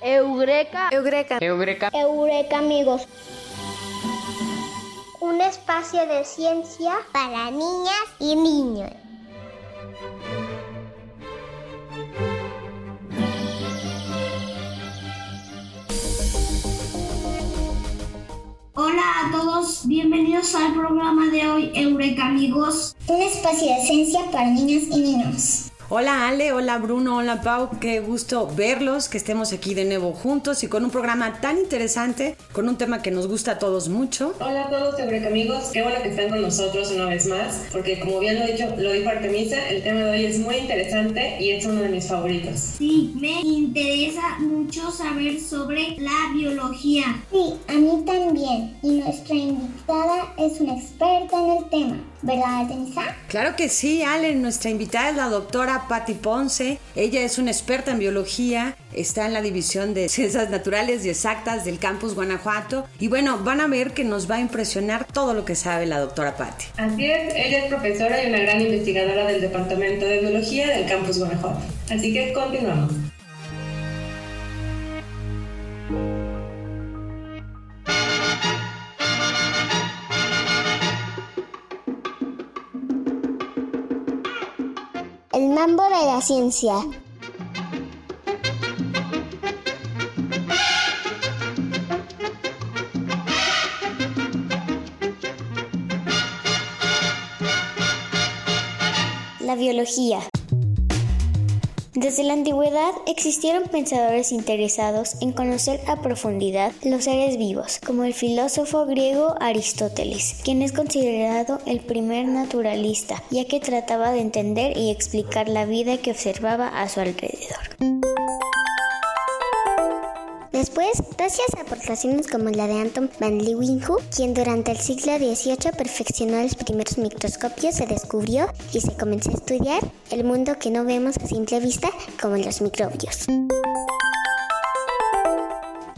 Eureka. Eureka. Eureka. Eureka, amigos. Un espacio de ciencia para niñas y niños. Hola a todos, bienvenidos al programa de hoy Eureka amigos. Un espacio de ciencia para niñas y niños. Hola Ale, hola Bruno, hola Pau, qué gusto verlos, que estemos aquí de nuevo juntos y con un programa tan interesante, con un tema que nos gusta a todos mucho. Hola a todos, Eureka amigos, qué bueno que están con nosotros una vez más, porque como bien lo, dicho, lo dijo Artemisa, el tema de hoy es muy interesante y es uno de mis favoritos. Sí, me interesa mucho saber sobre la biología. Sí, a mí también. Y nuestra invitada es una experta en el tema, ¿verdad Artemisa? Claro que sí, Ale, nuestra invitada es la doctora Patti Ponce. Ella es una experta en biología, está en la división de ciencias naturales y exactas del campus Guanajuato. Y bueno, van a ver que nos va a impresionar todo lo que sabe la doctora Patti. Así es, ella es profesora y una gran investigadora del Departamento de Biología del campus Guanajuato. Así que continuamos. Mambo de la ciencia. La biología. Desde la antigüedad existieron pensadores interesados en conocer a profundidad los seres vivos, como el filósofo griego Aristóteles, quien es considerado el primer naturalista, ya que trataba de entender y explicar la vida que observaba a su alrededor. Después, gracias a aportaciones como la de Anton van Leeuwenhoek, quien durante el siglo XVIII perfeccionó los primeros microscopios, se descubrió y se comenzó a estudiar el mundo que no vemos a simple vista como los microbios.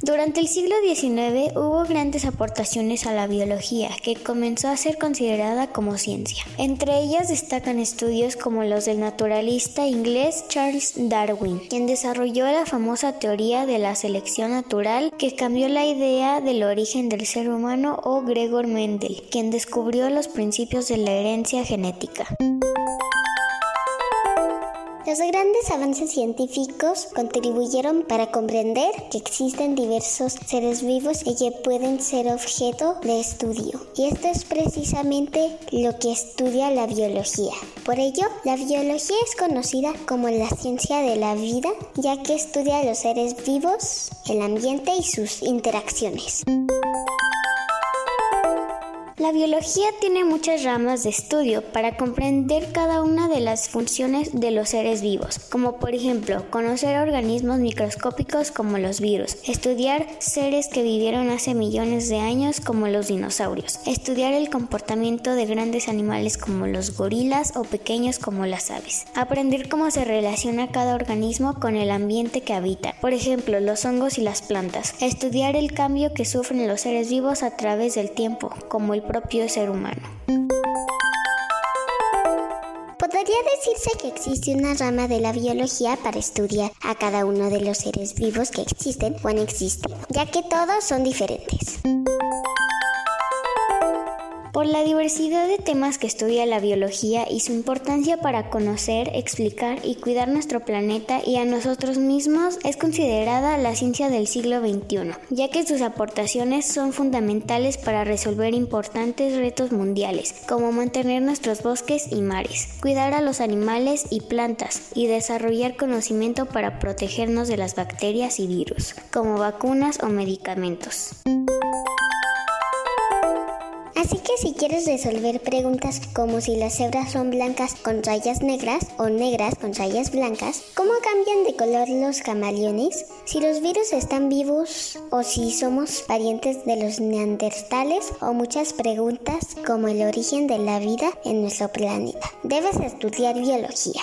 Durante el siglo XIX hubo grandes aportaciones a la biología, que comenzó a ser considerada como ciencia. Entre ellas destacan estudios como los del naturalista inglés Charles Darwin, quien desarrolló la famosa teoría de la selección natural que cambió la idea del origen del ser humano, o Gregor Mendel, quien descubrió los principios de la herencia genética. Los grandes avances científicos contribuyeron para comprender que existen diversos seres vivos y que pueden ser objeto de estudio. Y esto es precisamente lo que estudia la biología. Por ello, la biología es conocida como la ciencia de la vida, ya que estudia los seres vivos, el ambiente y sus interacciones. La biología tiene muchas ramas de estudio para comprender cada una de las funciones de los seres vivos, como por ejemplo conocer organismos microscópicos como los virus, estudiar seres que vivieron hace millones de años como los dinosaurios, estudiar el comportamiento de grandes animales como los gorilas o pequeños como las aves, aprender cómo se relaciona cada organismo con el ambiente que habita, por ejemplo los hongos y las plantas, estudiar el cambio que sufren los seres vivos a través del tiempo, como el propio ser humano. Podría decirse que existe una rama de la biología para estudiar a cada uno de los seres vivos que existen o han existido, ya que todos son diferentes. Por la diversidad de temas que estudia la biología y su importancia para conocer, explicar y cuidar nuestro planeta y a nosotros mismos, es considerada la ciencia del siglo XXI, ya que sus aportaciones son fundamentales para resolver importantes retos mundiales, como mantener nuestros bosques y mares, cuidar a los animales y plantas y desarrollar conocimiento para protegernos de las bacterias y virus, como vacunas o medicamentos. Así que si quieres resolver preguntas como si las cebras son blancas con rayas negras o negras con rayas blancas, ¿cómo cambian de color los camaleones? Si los virus están vivos o si somos parientes de los neandertales o muchas preguntas como el origen de la vida en nuestro planeta. Debes estudiar biología.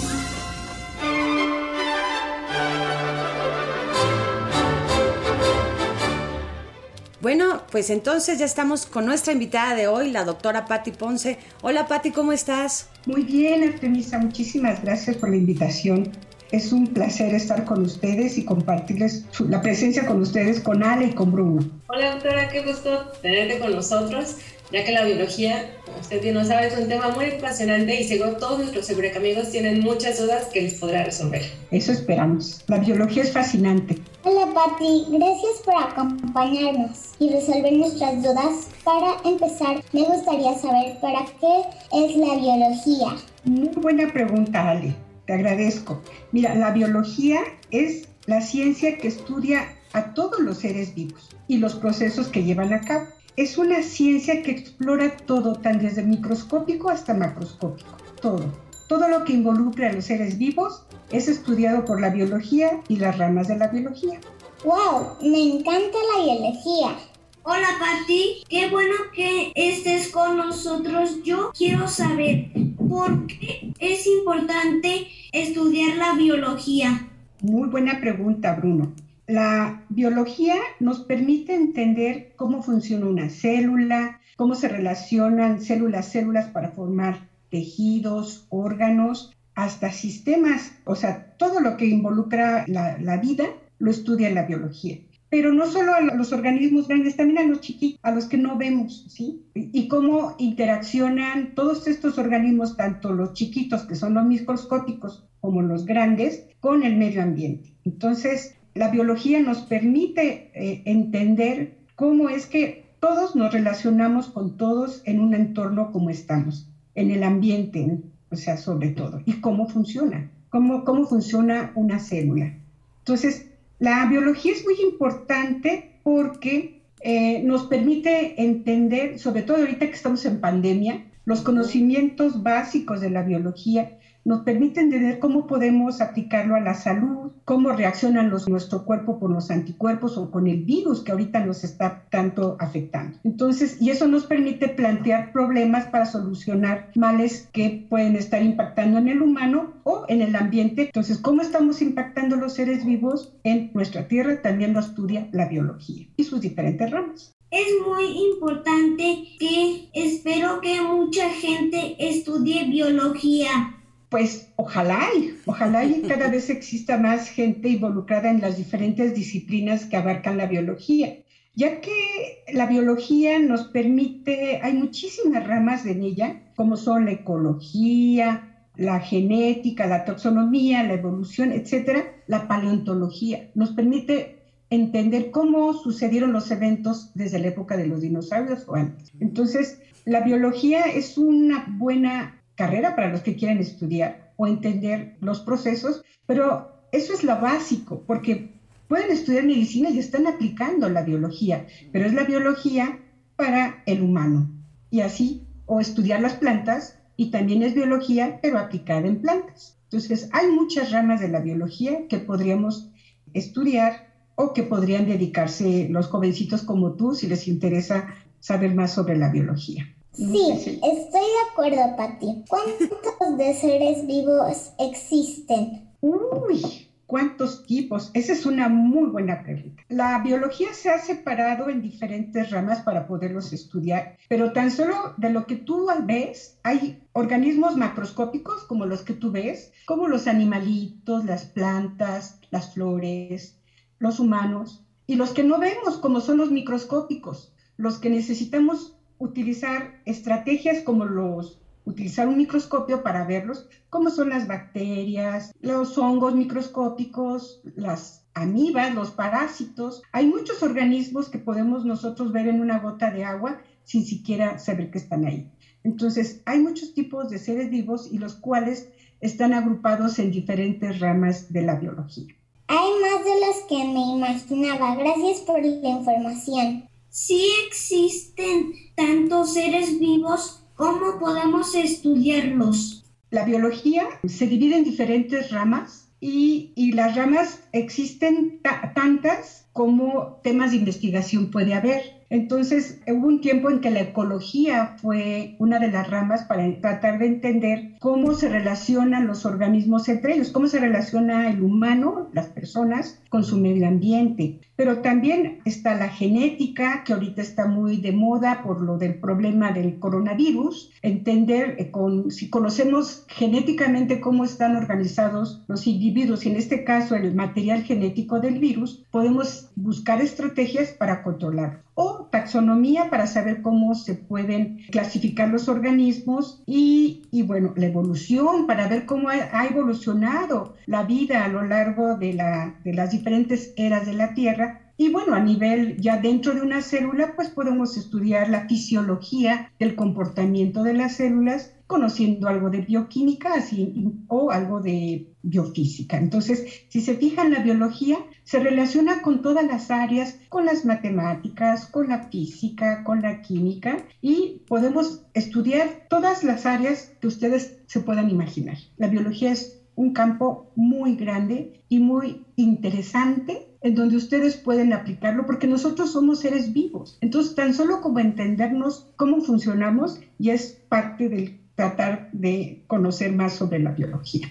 Bueno, pues entonces ya estamos con nuestra invitada de hoy, la doctora Patti Ponce. Hola Patti, ¿cómo estás? Muy bien, Artemisa, muchísimas gracias por la invitación. Es un placer estar con ustedes y compartirles la presencia con ustedes, con Ale y con Bruno. Hola doctora, qué gusto tenerte con nosotros ya que la biología, como usted bien lo sabe, es un tema muy apasionante y seguro todos nuestros amigos tienen muchas dudas que les podrá resolver. Eso esperamos. La biología es fascinante. Hola Patti, gracias por acompañarnos y resolver nuestras dudas. Para empezar, me gustaría saber para qué es la biología. Muy buena pregunta, Ale. Te agradezco. Mira, la biología es la ciencia que estudia a todos los seres vivos y los procesos que llevan a cabo es una ciencia que explora todo, tan desde microscópico hasta macroscópico, todo. Todo lo que involucra a los seres vivos es estudiado por la biología y las ramas de la biología. ¡Wow! Me encanta la biología. Hola Patti, qué bueno que estés con nosotros. Yo quiero saber por qué es importante estudiar la biología. Muy buena pregunta, Bruno. La biología nos permite entender cómo funciona una célula, cómo se relacionan células, células para formar tejidos, órganos, hasta sistemas, o sea, todo lo que involucra la, vida lo estudia la biología. Pero no solo a los organismos grandes, también a los chiquitos, a los que no vemos, ¿sí? Y cómo interaccionan todos estos organismos, tanto los chiquitos, que son los microscópicos, como los grandes, con el medio ambiente. Entonces, la biología nos permite eh, entender cómo es que todos nos relacionamos con todos en un entorno como estamos, en el ambiente, o sea, sobre todo, y cómo funciona, cómo, cómo funciona una célula. Entonces, la biología es muy importante porque eh, nos permite entender, sobre todo ahorita que estamos en pandemia, los conocimientos básicos de la biología nos permite entender cómo podemos aplicarlo a la salud, cómo reaccionan los, nuestro cuerpo con los anticuerpos o con el virus que ahorita nos está tanto afectando. Entonces, y eso nos permite plantear problemas para solucionar males que pueden estar impactando en el humano o en el ambiente. Entonces, ¿cómo estamos impactando los seres vivos en nuestra Tierra? También lo estudia la biología y sus diferentes ramas. Es muy importante que espero que mucha gente estudie biología pues ojalá y, ojalá y cada vez exista más gente involucrada en las diferentes disciplinas que abarcan la biología, ya que la biología nos permite, hay muchísimas ramas en ella, como son la ecología, la genética, la taxonomía, la evolución, etcétera, la paleontología. Nos permite entender cómo sucedieron los eventos desde la época de los dinosaurios o antes. Entonces, la biología es una buena carrera para los que quieren estudiar o entender los procesos, pero eso es lo básico, porque pueden estudiar medicina y están aplicando la biología, pero es la biología para el humano. Y así, o estudiar las plantas, y también es biología, pero aplicada en plantas. Entonces, hay muchas ramas de la biología que podríamos estudiar o que podrían dedicarse los jovencitos como tú si les interesa saber más sobre la biología. Sí, estoy de acuerdo, Pati. ¿Cuántos de seres vivos existen? Uy, ¿cuántos tipos? Esa es una muy buena pregunta. La biología se ha separado en diferentes ramas para poderlos estudiar, pero tan solo de lo que tú ves, hay organismos macroscópicos como los que tú ves, como los animalitos, las plantas, las flores, los humanos, y los que no vemos como son los microscópicos, los que necesitamos utilizar estrategias como los utilizar un microscopio para verlos, como son las bacterias, los hongos microscópicos, las amibas, los parásitos. Hay muchos organismos que podemos nosotros ver en una gota de agua sin siquiera saber que están ahí. Entonces, hay muchos tipos de seres vivos y los cuales están agrupados en diferentes ramas de la biología. Hay más de las que me imaginaba. Gracias por la información. Si existen tantos seres vivos, ¿cómo podemos estudiarlos? La biología se divide en diferentes ramas y, las ramas existen tantas como temas de investigación puede haber. Entonces, hubo un tiempo en que la ecología fue una de las ramas para tratar de entender cómo se relacionan los organismos entre ellos, cómo se relaciona el humano, las personas, con su medio ambiente. Pero también está la genética, que ahorita está muy de moda por lo del problema del coronavirus. Entender, eh, si conocemos genéticamente cómo están organizados los individuos, y en este caso el material genético del virus, podemos buscar estrategias para controlarlo o taxonomía para saber cómo se pueden clasificar los organismos y, y bueno, la evolución para ver cómo ha, evolucionado la vida a lo largo de, la, de las diferentes eras de la Tierra y bueno, a nivel ya dentro de una célula, pues podemos estudiar la fisiología del comportamiento de las células, conociendo algo de bioquímica así, o algo de biofísica. Entonces, si se fija en la biología, se relaciona con todas las áreas, con las matemáticas, con la física, con la química, y podemos estudiar todas las áreas que ustedes se puedan imaginar. La biología es un campo muy grande y muy interesante en donde ustedes pueden aplicarlo porque nosotros somos seres vivos. Entonces, tan solo como entendernos cómo funcionamos ya es parte del tratar de conocer más sobre la biología.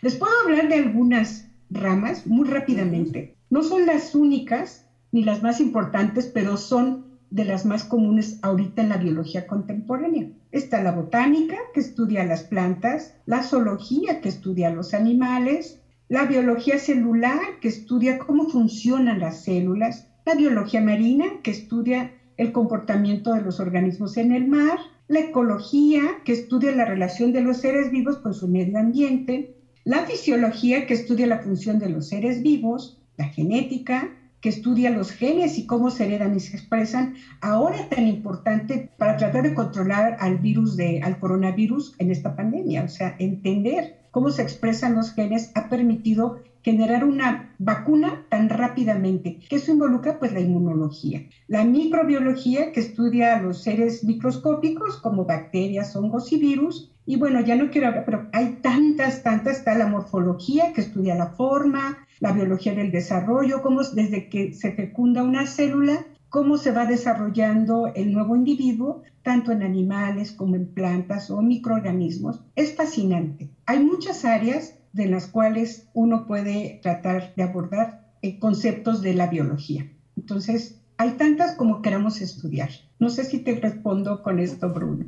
Les puedo hablar de algunas ramas muy rápidamente. No son las únicas ni las más importantes, pero son de las más comunes ahorita en la biología contemporánea. Está la botánica, que estudia las plantas, la zoología, que estudia los animales, la biología celular, que estudia cómo funcionan las células, la biología marina, que estudia el comportamiento de los organismos en el mar, la ecología, que estudia la relación de los seres vivos con su medio ambiente, la fisiología, que estudia la función de los seres vivos, la genética, que estudia los genes y cómo se heredan y se expresan, ahora tan importante para tratar de controlar al virus de, al coronavirus en esta pandemia. O sea, entender cómo se expresan los genes ha permitido generar una vacuna tan rápidamente, que eso involucra pues la inmunología. La microbiología que estudia los seres microscópicos como bacterias, hongos y virus, y bueno, ya no quiero hablar, pero hay tantas, tantas, está la morfología que estudia la forma, la biología del desarrollo, cómo desde que se fecunda una célula, cómo se va desarrollando el nuevo individuo, tanto en animales como en plantas o microorganismos. Es fascinante. Hay muchas áreas de las cuales uno puede tratar de abordar eh, conceptos de la biología. Entonces, hay tantas como queramos estudiar. No sé si te respondo con esto, Bruno.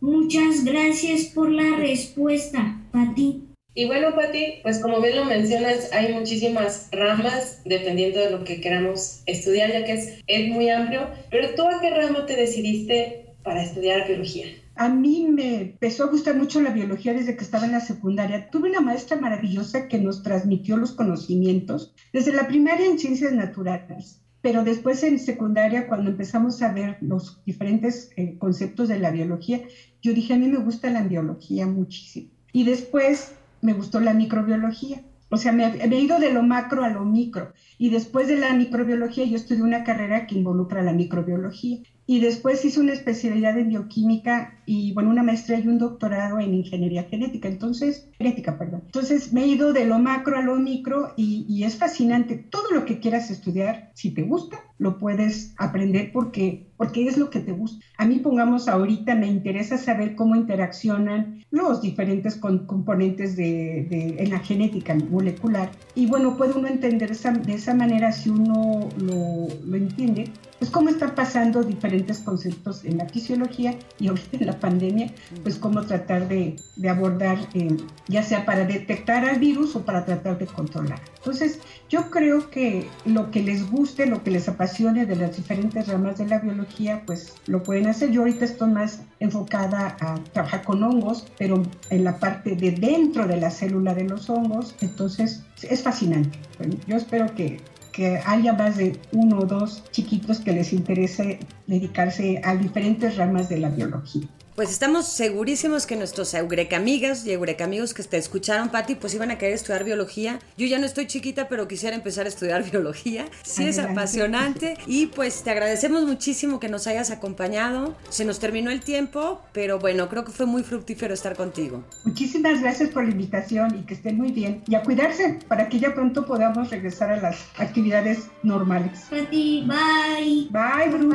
Muchas gracias por la respuesta, Pati. Y bueno, Pati, pues como bien lo mencionas, hay muchísimas ramas dependiendo de lo que queramos estudiar, ya que es, es muy amplio. Pero tú a qué rama te decidiste para estudiar biología? A mí me empezó a gustar mucho la biología desde que estaba en la secundaria. Tuve una maestra maravillosa que nos transmitió los conocimientos desde la primaria en ciencias naturales. Pero después en secundaria, cuando empezamos a ver los diferentes eh, conceptos de la biología, yo dije, a mí me gusta la biología muchísimo. Y después me gustó la microbiología. O sea, me, me, he ido de lo macro a lo micro. Y después de la microbiología, yo estudié una carrera que involucra la microbiología y después hice una especialidad en bioquímica y, bueno, una maestría y un doctorado en ingeniería genética. Entonces, genética, perdón. Entonces me he ido de lo macro a lo micro y, y es fascinante. Todo lo que quieras estudiar, si te gusta, lo puedes aprender porque, porque es lo que te gusta. A mí, pongamos ahorita, me interesa saber cómo interaccionan los diferentes componentes de, de, en la genética molecular. Y bueno, puede uno entender esa, de esa manera si uno lo, lo entiende pues cómo están pasando diferentes conceptos en la fisiología y ahorita en la pandemia, pues cómo tratar de, de abordar, eh, ya sea para detectar al virus o para tratar de controlar. Entonces, yo creo que lo que les guste, lo que les apasione de las diferentes ramas de la biología, pues lo pueden hacer. Yo ahorita estoy más enfocada a trabajar con hongos, pero en la parte de dentro de la célula de los hongos, entonces es fascinante. yo espero que haya más de uno o dos chiquitos que les interese dedicarse a diferentes ramas de la biología. Pues estamos segurísimos que nuestros amigas y amigos que te escucharon, Patti, pues iban a querer estudiar biología. Yo ya no estoy chiquita, pero quisiera empezar a estudiar biología. Sí, es apasionante. Y pues te agradecemos muchísimo que nos hayas acompañado. Se nos terminó el tiempo, pero bueno, creo que fue muy fructífero estar contigo. Muchísimas gracias por la invitación y que estén muy bien. Y a cuidarse para que ya pronto podamos regresar a las actividades normales. Pati, bye. Bye, Bruno.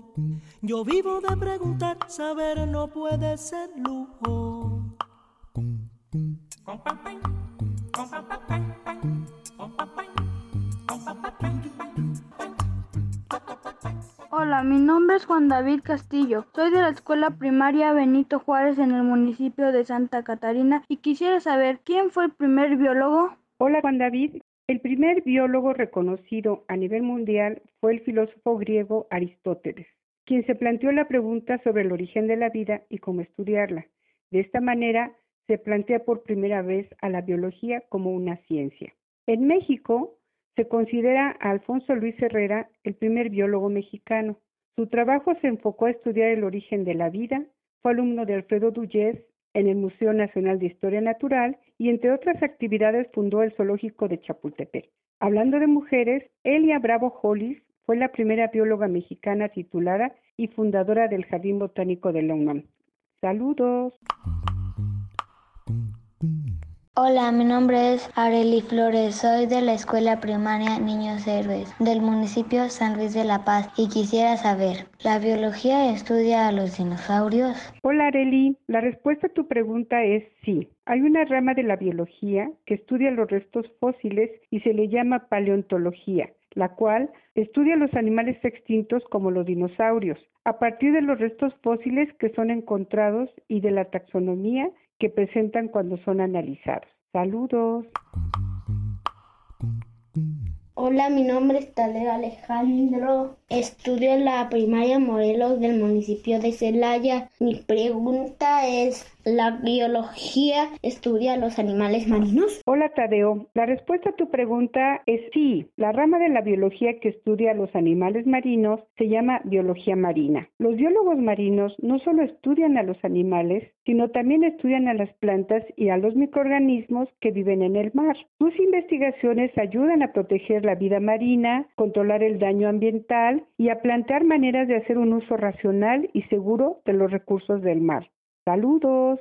Yo vivo de preguntar, saber no puede ser lujo. Hola, mi nombre es Juan David Castillo. Soy de la escuela primaria Benito Juárez en el municipio de Santa Catarina y quisiera saber quién fue el primer biólogo. Hola Juan David, el primer biólogo reconocido a nivel mundial fue el filósofo griego Aristóteles, quien se planteó la pregunta sobre el origen de la vida y cómo estudiarla. De esta manera, se plantea por primera vez a la biología como una ciencia. En México, se considera a Alfonso Luis Herrera el primer biólogo mexicano. Su trabajo se enfocó a estudiar el origen de la vida, fue alumno de Alfredo Duyez en el Museo Nacional de Historia Natural y entre otras actividades fundó el Zoológico de Chapultepec. Hablando de mujeres, Elia Bravo Hollis fue la primera bióloga mexicana titulada y fundadora del Jardín Botánico de la Saludos. Hola, mi nombre es Areli Flores, soy de la Escuela Primaria Niños Héroes del municipio San Luis de la Paz y quisiera saber, ¿la biología estudia a los dinosaurios? Hola Areli, la respuesta a tu pregunta es sí. Hay una rama de la biología que estudia los restos fósiles y se le llama paleontología la cual estudia los animales extintos como los dinosaurios, a partir de los restos fósiles que son encontrados y de la taxonomía que presentan cuando son analizados. Saludos. Hola, mi nombre es Taler Alejandro. Estudio en la primaria Morelos del municipio de Celaya. Mi pregunta es, ¿la biología estudia los animales marinos? Hola, Tadeo. La respuesta a tu pregunta es sí. La rama de la biología que estudia los animales marinos se llama biología marina. Los biólogos marinos no solo estudian a los animales, sino también estudian a las plantas y a los microorganismos que viven en el mar. Sus investigaciones ayudan a proteger la vida marina, controlar el daño ambiental y a plantear maneras de hacer un uso racional y seguro de los recursos del mar. Saludos.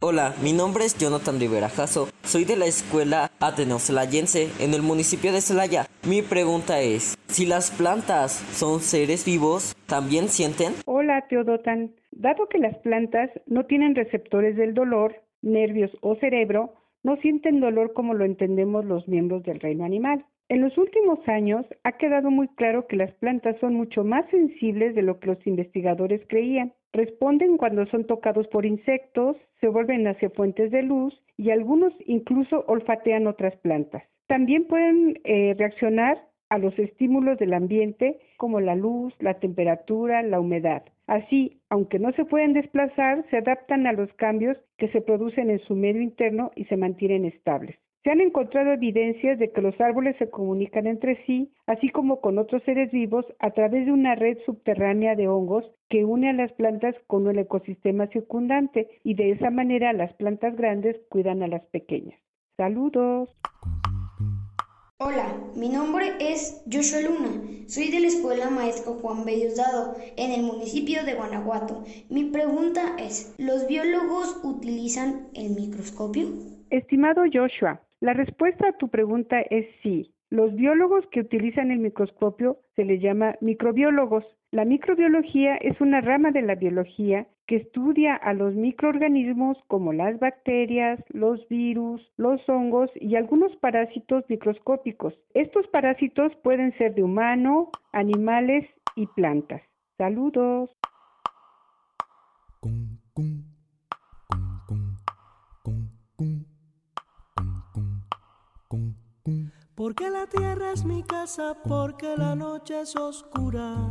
Hola, mi nombre es Jonathan Rivera Jasso. Soy de la escuela Ateneo Celayense en el municipio de Celaya. Mi pregunta es, si las plantas son seres vivos, ¿también sienten? Hola, Teodotan. Dado que las plantas no tienen receptores del dolor, nervios o cerebro, no sienten dolor como lo entendemos los miembros del reino animal. En los últimos años ha quedado muy claro que las plantas son mucho más sensibles de lo que los investigadores creían. Responden cuando son tocados por insectos, se vuelven hacia fuentes de luz y algunos incluso olfatean otras plantas. También pueden eh, reaccionar a los estímulos del ambiente como la luz, la temperatura, la humedad. Así, aunque no se pueden desplazar, se adaptan a los cambios que se producen en su medio interno y se mantienen estables. Se han encontrado evidencias de que los árboles se comunican entre sí, así como con otros seres vivos, a través de una red subterránea de hongos que une a las plantas con el ecosistema circundante y de esa manera las plantas grandes cuidan a las pequeñas. Saludos. Hola, mi nombre es Joshua Luna. Soy de la Escuela Maestro Juan Dado en el municipio de Guanajuato. Mi pregunta es, ¿los biólogos utilizan el microscopio? Estimado Joshua, la respuesta a tu pregunta es sí. Los biólogos que utilizan el microscopio se les llama microbiólogos. La microbiología es una rama de la biología que estudia a los microorganismos como las bacterias, los virus, los hongos y algunos parásitos microscópicos. Estos parásitos pueden ser de humano, animales y plantas. Saludos. Porque la tierra es mi casa, porque la noche es oscura.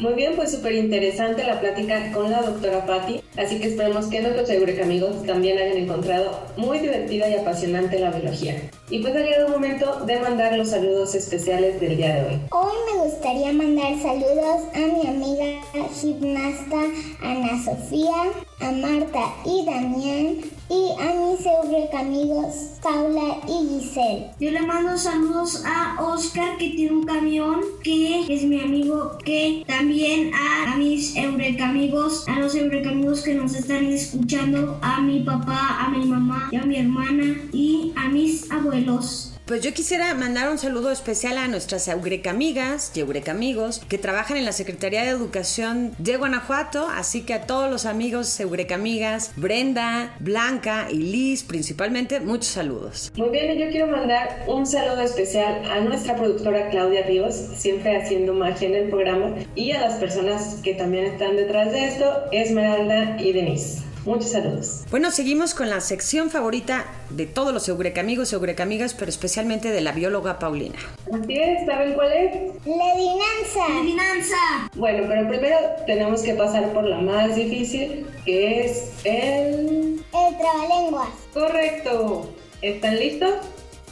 Muy bien, pues súper interesante la plática con la doctora Patti, así que esperemos que nuestros amigos también hayan encontrado muy divertida y apasionante la biología. Y pues ha llegado el momento de mandar los saludos especiales del día de hoy. Hoy me gustaría mandar saludos a mi amiga gimnasta Ana Sofía, a Marta y Damián y a mis amigos Paula y Giselle. Yo le mando saludos a Oscar que tiene un camión que es mi amigo que también a, a mis amigos, a los amigos que nos están escuchando, a mi papá, a mi mamá a mi hermana y a mis abuelos pues yo quisiera mandar un saludo especial a nuestras Eureka amigas y Eureka amigos que trabajan en la Secretaría de Educación de Guanajuato, así que a todos los amigos Eureka amigas, Brenda, Blanca y Liz principalmente, muchos saludos. Muy bien, y yo quiero mandar un saludo especial a nuestra productora Claudia Ríos, siempre haciendo magia en el programa, y a las personas que también están detrás de esto, Esmeralda y Denise. Muchos saludos. Bueno, seguimos con la sección favorita de todos los Eureka amigos y Eureka amigas, pero especialmente de la bióloga Paulina. Así es, ¿saben cuál es? La dinanza. La dinanza. Bueno, pero primero tenemos que pasar por la más difícil, que es el... El trabalenguas. Correcto. ¿Están listos?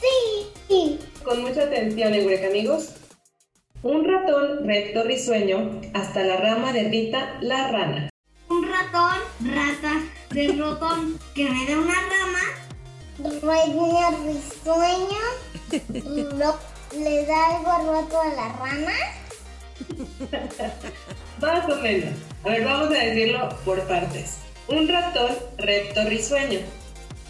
Sí. Con mucha atención, Eureka amigos. Un ratón recto risueño hasta la rama de Rita la rana ratón, rata de rotón que me da una rama. Reina risueño. ¿Le da algo rato a la rana? Más o menos. A ver, vamos a decirlo por partes. Un ratón recto risueño.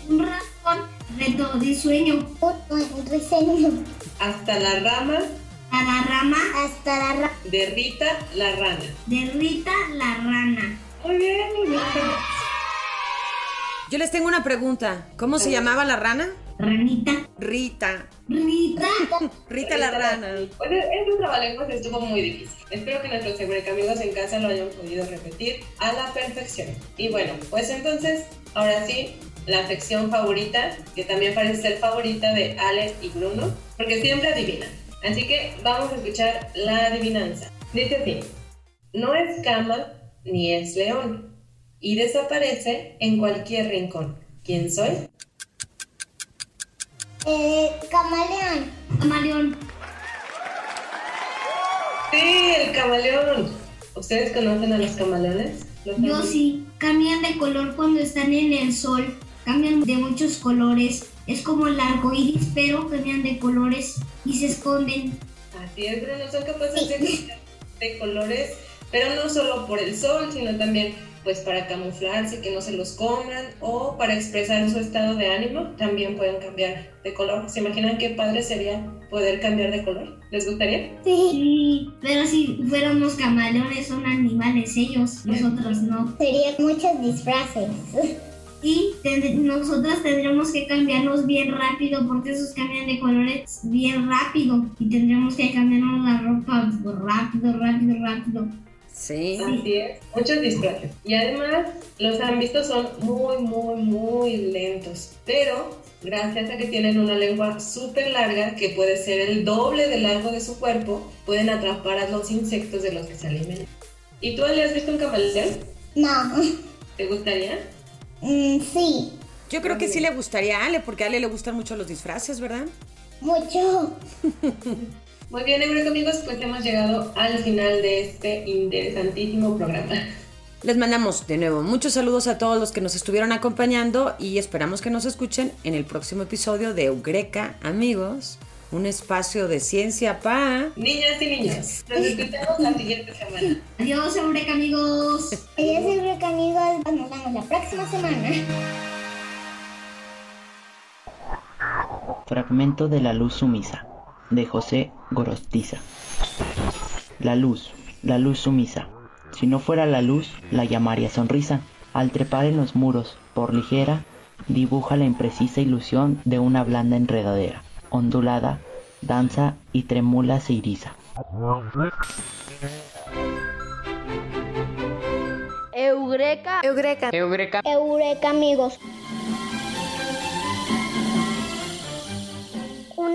Un ratón recto risueño. Un risueño. Hasta la rama. A la rama. Hasta la rama. De Rita la rana. De Rita la rana. Muy bien, muy bien. Yo les tengo una pregunta. ¿Cómo se llamaba la rana? Ranita. Rita. Rita. Rita la rana. Pues este trabalenguas estuvo muy difícil. Espero que nuestros amigos en casa lo hayan podido repetir a la perfección. Y bueno, pues entonces, ahora sí, la sección favorita, que también parece ser favorita de Alex y Bruno, porque siempre adivinan. Así que vamos a escuchar la adivinanza. Dice así, no es cama ni es león, y desaparece en cualquier rincón. ¿Quién soy? Eh, camaleón. Camaleón. Sí, el camaleón. ¿Ustedes conocen a los camaleones? Yo sí. Cambian de color cuando están en el sol. Cambian de muchos colores. Es como el arco iris, pero cambian de colores y se esconden. Así es, Bruno. Son capaces de, de colores pero no solo por el sol, sino también pues para camuflarse, que no se los coman o para expresar su estado de ánimo, también pueden cambiar de color. ¿Se imaginan qué padre sería poder cambiar de color? ¿Les gustaría? Sí, pero si fuéramos camaleones son animales ellos, nosotros no. Serían muchos disfraces. y nosotras tendremos que cambiarnos bien rápido porque esos cambian de colores bien rápido y tendremos que cambiarnos la ropa rápido, rápido, rápido. Sí. Así es, muchos disfraces. Y además, los han visto son muy, muy, muy lentos. Pero gracias a que tienen una lengua súper larga, que puede ser el doble del largo de su cuerpo, pueden atrapar a los insectos de los que se alimentan. ¿Y tú le has visto un camaleón? No. ¿Te gustaría? Mm, sí. Yo creo que sí le gustaría a Ale, porque a Ale le gustan mucho los disfraces, ¿verdad? Mucho. Muy bien, amigos, pues hemos llegado al final de este interesantísimo programa. Les mandamos de nuevo muchos saludos a todos los que nos estuvieron acompañando y esperamos que nos escuchen en el próximo episodio de Eureka, amigos. Un espacio de ciencia para niñas y niños. Nos escuchamos la siguiente semana. Adiós, Eureka, amigos. Adiós, Eureka, amigos. Nos vemos la próxima semana. Fragmento de la luz sumisa de José Gorostiza. La luz, la luz sumisa. Si no fuera la luz, la llamaría sonrisa. Al trepar en los muros, por ligera, dibuja la imprecisa ilusión de una blanda enredadera, ondulada, danza y tremula se iriza. Eureka. Eureka. Eureka. Eureka, amigos.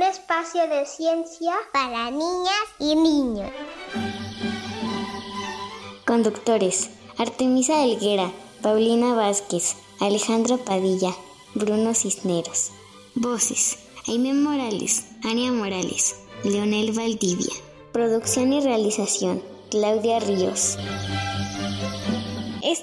Espacio de ciencia para niñas y niños. Conductores: Artemisa Elguera, Paulina Vázquez, Alejandro Padilla, Bruno Cisneros. Voces: Aime Morales, Ania Morales, Leonel Valdivia. Producción y realización: Claudia Ríos.